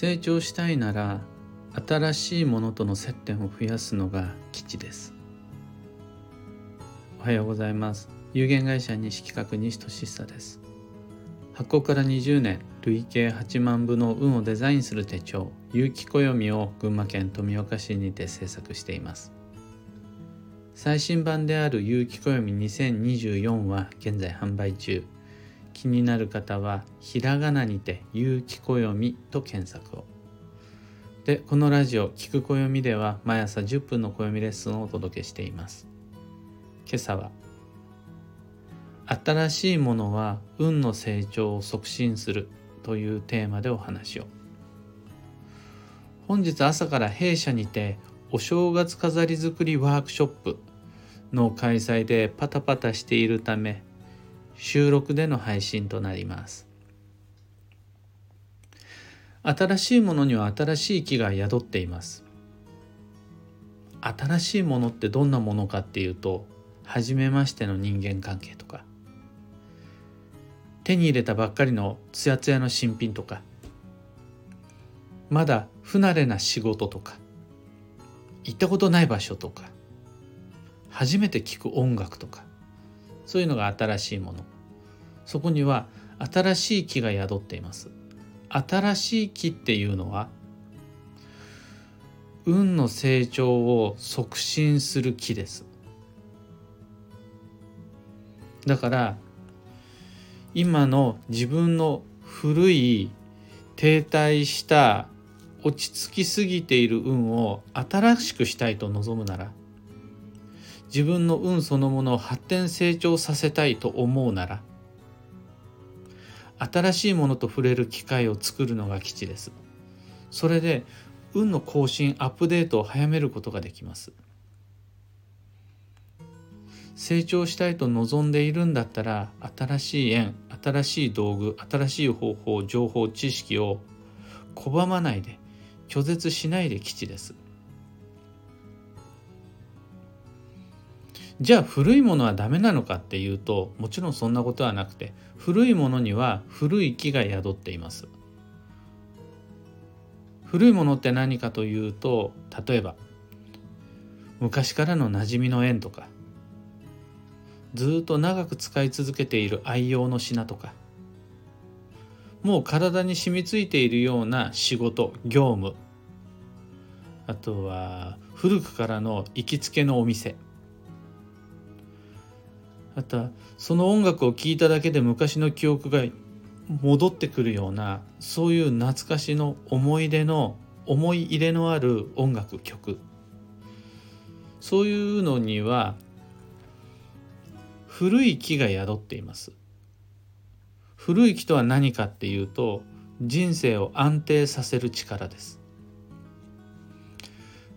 成長したいなら新しいものとの接点を増やすのが基地です。おはようございます。有限会社西企画西俊久です。発行から20年累計8万部の運をデザインする手帳有機暦を群馬県富岡市にて制作しています。最新版である有機暦2024は現在販売中。気になる方はひらがなにて有機暦と検索を。でこのラジオ聞く暦では毎朝10分の暦レッスンをお届けしています。今朝は新しいものは運の成長を促進するというテーマでお話を。本日朝から弊社にてお正月飾り作りワークショップの開催でパタパタしているため収録での配信となります。新しいものには新しい木が宿っています。新しいものってどんなものかっていうと初めましての人間関係とか。手に入れたばっかりのツヤツヤの新品とか。まだ不慣れな仕事とか。行ったことない場所とか。初めて聞く音楽とか。そういうのが新しいもの。そこには新しい木が宿っています。新しい木っていうのは運の成長を促進する木です。だから今の自分の古い停滞した落ち着きすぎている運を新しくしたいと望むなら自分の運そのものを発展成長させたいと思うなら新しいものと触れる機会を作るのが基地です。それで運の更新アップデートを早めることができます。成長したいと望んでいるんだったら新しい縁新しい道具新しい方法情報知識を拒まないで拒絶しないで基地です。じゃあ古いものはダメなのかっていうともちろんそんなことはなくて古いものには古い木が宿っています。古いものって何かというと例えば昔からの馴染みの縁とかずっと長く使い続けている愛用の品とかもう体に染みついているような仕事業務。あとは古くからの行きつけのお店。またその音楽を聴いただけで昔の記憶が戻ってくるようなそういう懐かしの思い出の思い入れのある音楽曲。そういうのには古い木が宿っています。古い木とは何かっていうと人生を安定させる力です。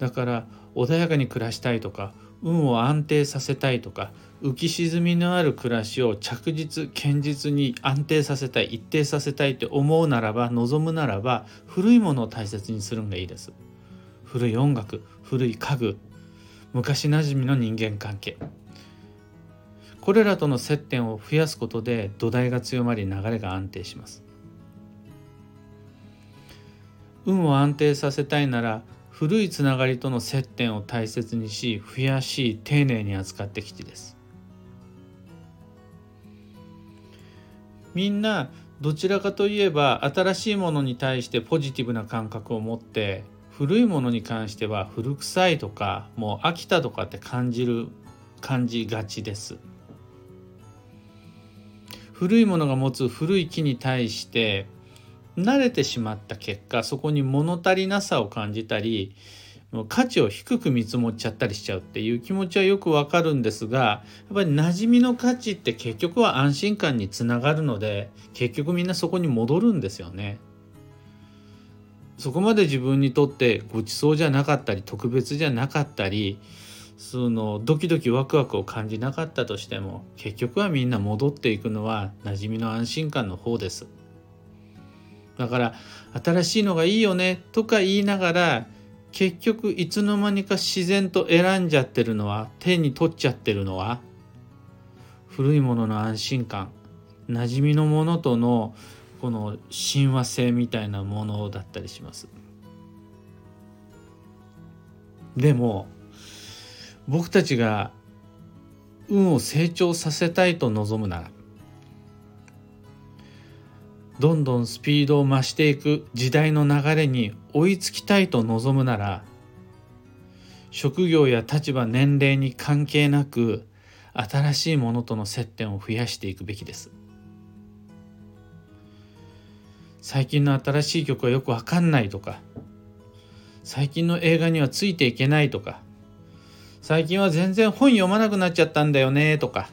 だから穏やかに暮らしたいとか運を安定させたいとか浮き沈みのある暮らしを着実堅実に安定させたい一定させたいって思うならば望むならば古いものを大切にするのがいいです。古い音楽古い家具昔なじみの人間関係。これらとの接点を増やすことで土台が強まり流れが安定します。運を安定させたいなら古いつながりとの接点を大切にし増やし丁寧に扱ってきてです。みんなどちらかといえば新しいものに対してポジティブな感覚を持って古いものに関しては古臭いとかもう飽きたとかって感じる感じがちです。古いものが持つ古い木に対して慣れてしまった結果そこに物足りなさを感じたり価値を低く見積もっちゃったりしちゃうっていう気持ちはよくわかるんですがやっぱり馴染みの価値って結局は安心感につながるので結局みんなそこに戻るんですよね。そこまで自分にとってごちそうじゃなかったり特別じゃなかったりそのドキドキワクワクを感じなかったとしても結局はみんな戻っていくのは馴染みの安心感の方です。だから新しいのがいいよねとか言いながら結局いつの間にか自然と選んじゃってるのは手に取っちゃってるのは古いものの安心感馴染みのものとのこの親和性みたいなものだったりします。でも僕たちが運を成長させたいと望むならどんどんスピードを増していく時代の流れに追いつきたいと望むなら職業や立場年齢に関係なく新しいものとの接点を増やしていくべきです。最近の新しい曲はよくわかんないとか最近の映画にはついていけないとか最近は全然本読まなくなっちゃったんだよねとか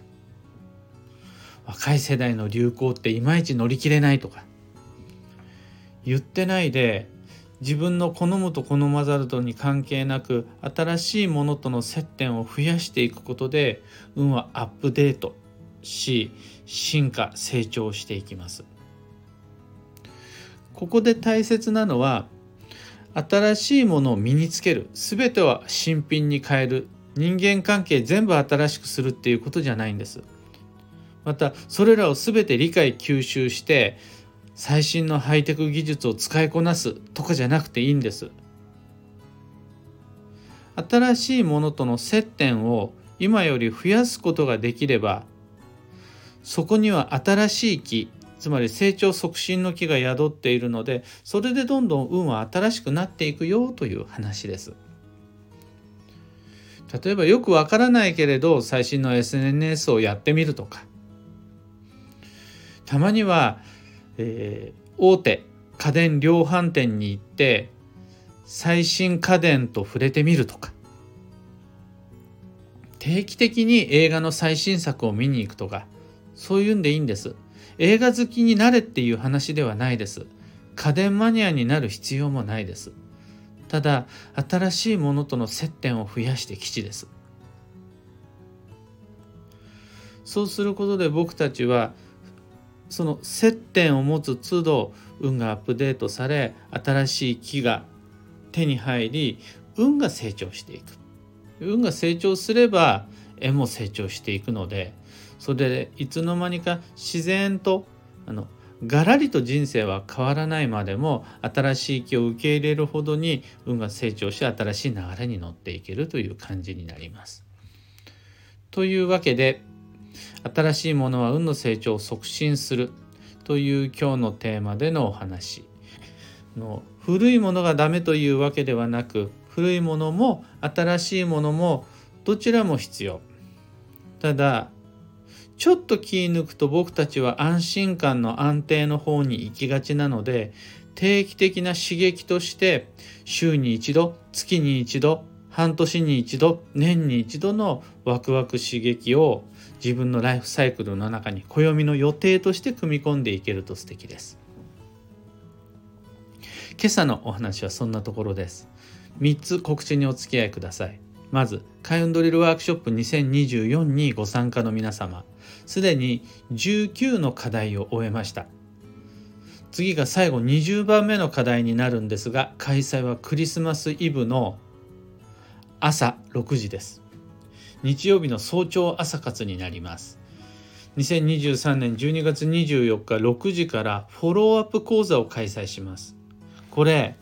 若い世代の流行っていまいち乗り切れないとか言ってないで自分の好むと好まざるとに関係なく新しいものとの接点を増やしていくことで運はアップデートし進化成長していきます。ここで大切なのは新しいものを身につける全ては新品に変える人間関係全部新しくするっていうことじゃないんです。またそれらを全て理解吸収して最新のハイテク技術を使いこなすとかじゃなくていいんです新しいものとの接点を今より増やすことができればそこには新しい木つまり成長促進の木が宿っているのでそれでどんどん運は新しくなっていくよという話です。例えばよくわからないけれど最新の SNS をやってみるとかたまには、えー、大手家電量販店に行って最新家電と触れてみるとか。定期的に映画の最新作を見に行くとか。そういうんでいいんです。映画好きになれっていう話ではないです。家電マニアになる必要もないです。ただ新しいものとの接点を増やして基地です。そうすることで僕たちはその接点を持つ都度運がアップデートされ新しい木が手に入り運が成長していく運が成長すれば絵も成長していくのでそれでいつの間にか自然とあのがらりと人生は変わらないまでも新しい木を受け入れるほどに運が成長し新しい流れに乗っていけるという感じになります。というわけで新しいものは運の成長を促進するという今日のテーマでのお話の古いものがダメというわけではなく古いものも新しいものもどちらも必要。ただちょっと気抜くと僕たちは安心感の安定の方に行きがちなので定期的な刺激として週に一度月に一度半年に一度年に一度のワクワク刺激を自分のライフサイクルの中に暦の予定として組み込んでいけると素敵です。今朝のお話はそんなところです。3つ告知にお付き合いください。まず開運ドリルワークショップ2024にご参加の皆様。すでに19の課題を終えました。次が最後20番目の課題になるんですが開催はクリスマスイブの朝6時です。日曜日の早朝朝活になります。2023年12月24日6時からフォローアップ講座を開催します。これ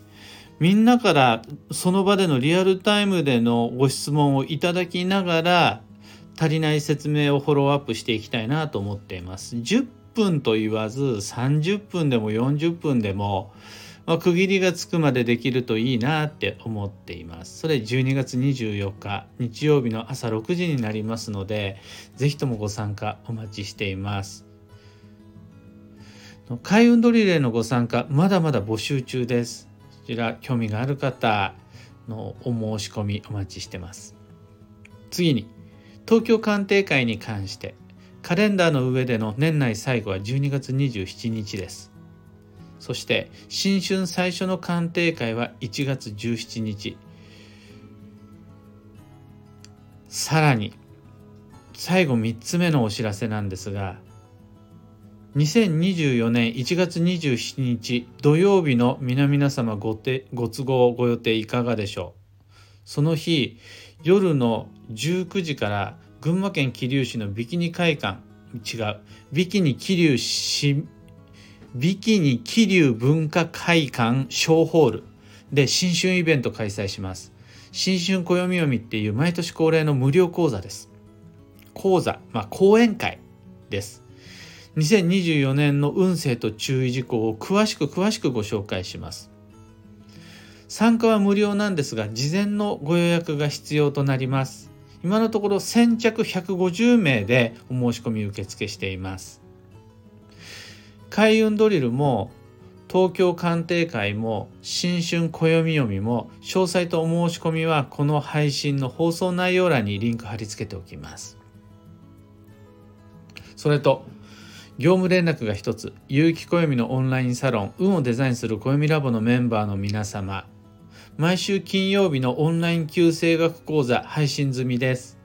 みんなからその場でのリアルタイムでのご質問をいただきながら足りない説明をフォローアップしていきたいなと思っています。10分と言わず30分でも40分でも、まあ、区切りがつくまでできるといいなって思っています。それ12月24日日曜日の朝6時になりますので、是非ともご参加お待ちしています。開運ドリレーのご参加まだまだ募集中です。こちら興味がある方のお申し込みお待ちしてます。次に東京鑑定会に関してカレンダーの上での年内最後は12月27日ですそして新春最初の鑑定会は1月17日。さらに最後3つ目のお知らせなんですが2024年1月27日土曜日の皆々様ごてご都合ご予定いかがでしょう？その日夜の19時から群馬県桐生市のビキニ会館違うビキニ桐生市ビキニ桐生文化会館小ホール。で新春イベント開催します。新春暦読みっていう毎年恒例の無料講座です。講座、まあ、講演会です。2024年の運勢と注意事項を詳しく詳しくご紹介します。参加は無料なんですが事前のご予約が必要となります。今のところ先着150名でお申し込み受付しています。開運ドリルも東京鑑定会も新春暦読みも詳細とお申し込みはこの配信の放送内容欄にリンク貼り付けておきます。それと業務連絡が一つ有機暦のオンラインサロン運をデザインする暦ラボのメンバーの皆様毎週金曜日のオンライン旧声学講座配信済みです。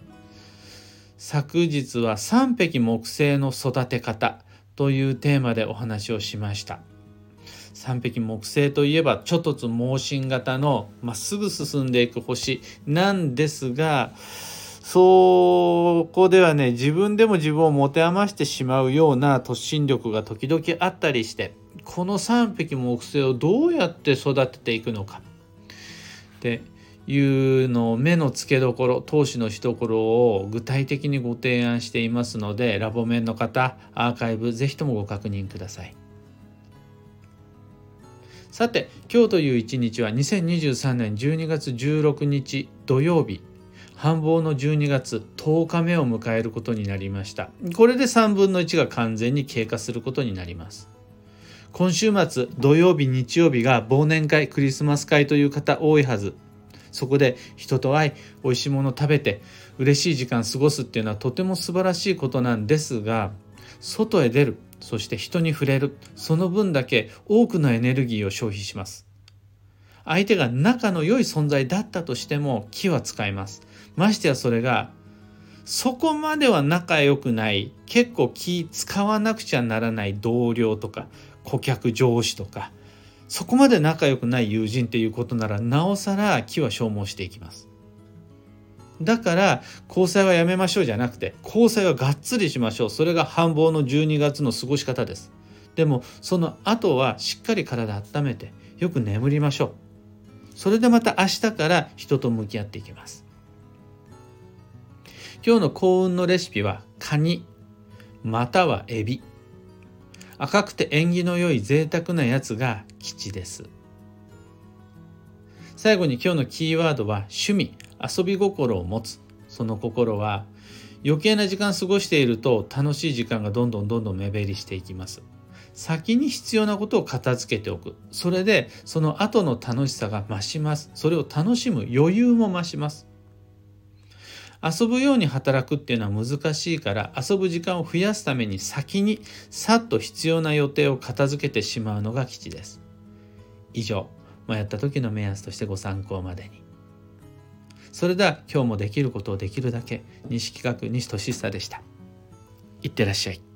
昨日は3匹木星の育て方というテーマでお話をしました。三匹木星といえばちょっとつ盲信型のまっすぐ進んでいく星なんですがそこではね自分でも自分を持て余してしまうような突進力が時々あったりしてこの3匹木星をどうやって育てていくのか。っていうのを目の付けどころ投資のしどころを具体的にご提案していますのでラボ面の方アーカイブぜひともご確認ください。さて今日という一日は2023年12月16日土曜日。繁忙の12月10日目を迎えることになりました。これで3分の1が完全に経過することになります。今週末土曜日日曜日が忘年会クリスマス会という方多いはず。そこで人と会い美味しいもの食べて嬉しい時間過ごすっていうのはとても素晴らしいことなんですが外へ出るそして人に触れるその分だけ多くのエネルギーを消費します。相手が仲の良い存在だったとしても気は使います。ましてやそれがそこまでは仲良くない結構気使わなくちゃならない同僚とか顧客上司とかそこまで仲良くない友人っていうことならなおさら気は消耗していきます。だから交際はやめましょうじゃなくて交際はがっつりしましょう。それが繁忙の12月の過ごし方です。でもその後はしっかり体温めてよく眠りましょう。それでまた明日から人と向き合っていきます。今日の幸運のレシピはカニまたはエビ。赤くて縁起の良い贅沢なやつが吉です。最後に今日のキーワードは趣味遊び心を持つ。その心は余計な時間過ごしていると楽しい時間がどんどんどんどん目減りしていきます。先に必要なことを片付けておく。それでその後の楽しさが増します。それを楽しむ余裕も増します。遊ぶように働くっていうのは難しいから遊ぶ時間を増やすために先にさっと必要な予定を片付けてしまうのが吉です。以上迷った時の目安としてご参考までに。それでは今日もできることをできるだけ西企画西俊久でした。いってらっしゃい。